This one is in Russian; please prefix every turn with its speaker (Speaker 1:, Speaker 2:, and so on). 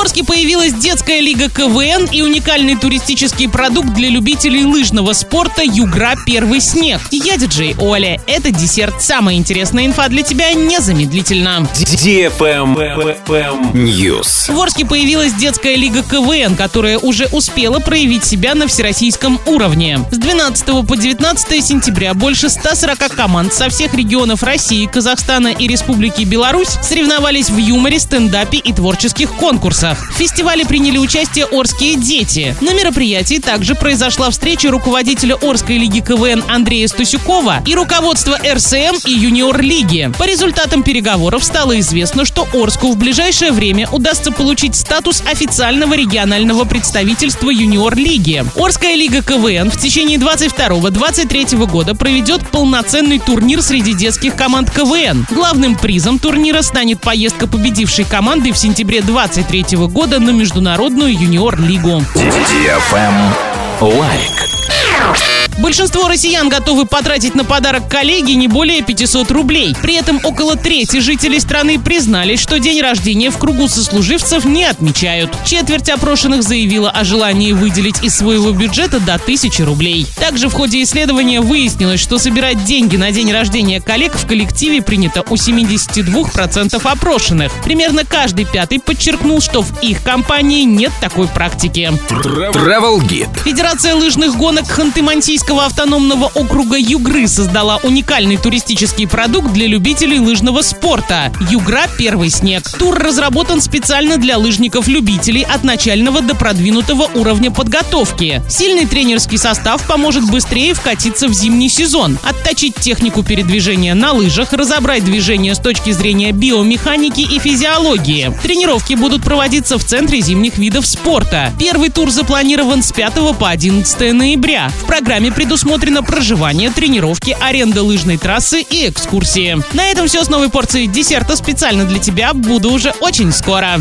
Speaker 1: Орске появилась детская лига КВН и уникальный туристический продукт для любителей лыжного спорта «Югра. Первый снег». Я диджей Оля. Это десерт. Самая интересная инфа для тебя незамедлительно.
Speaker 2: News.
Speaker 1: В Орске появилась детская лига КВН, которая уже успела проявить себя на всероссийском уровне. С 12 по 19 сентября больше 140 команд со всех регионов России, Казахстана и Республики Беларусь соревновались в юморе, стендапе и творческих конкурсах. В фестивале приняли участие орские дети. На мероприятии также произошла встреча руководителя Орской лиги КВН Андрея Стусюкова и руководства РСМ и Юниор лиги. По результатам переговоров стало известно, что Орску в ближайшее время удастся получить статус официального регионального представительства Юниор лиги. Орская лига КВН в течение 22-23 года проведет полноценный турнир среди детских команд КВН. Главным призом турнира станет поездка победившей команды в сентябре 23 года на Международную юниор-лигу.
Speaker 2: Лайк.
Speaker 1: Большинство россиян готовы потратить на подарок коллеге не более 500 рублей. При этом около трети жителей страны признались, что день рождения в кругу сослуживцев не отмечают. Четверть опрошенных заявила о желании выделить из своего бюджета до 1000 рублей. Также в ходе исследования выяснилось, что собирать деньги на день рождения коллег в коллективе принято у 72% опрошенных. Примерно каждый пятый подчеркнул, что в их компании нет такой практики.
Speaker 2: Travel Guide.
Speaker 1: Федерация лыжных гонок Ханты-Мансийского автономного округа Югры создала уникальный туристический продукт для любителей лыжного спорта – Югра «Первый снег». Тур разработан специально для лыжников-любителей от начального до продвинутого уровня подготовки. Сильный тренерский состав поможет быстрее вкатиться в зимний сезон, отточить технику передвижения на лыжах, разобрать движение с точки зрения биомеханики и физиологии. Тренировки будут проводиться в Центре зимних видов спорта. Первый тур запланирован с 5 по 11 ноября. В программе предусмотрено проживание, тренировки, аренда лыжной трассы и экскурсии. На этом все с новой порцией десерта специально для тебя. Буду уже очень скоро.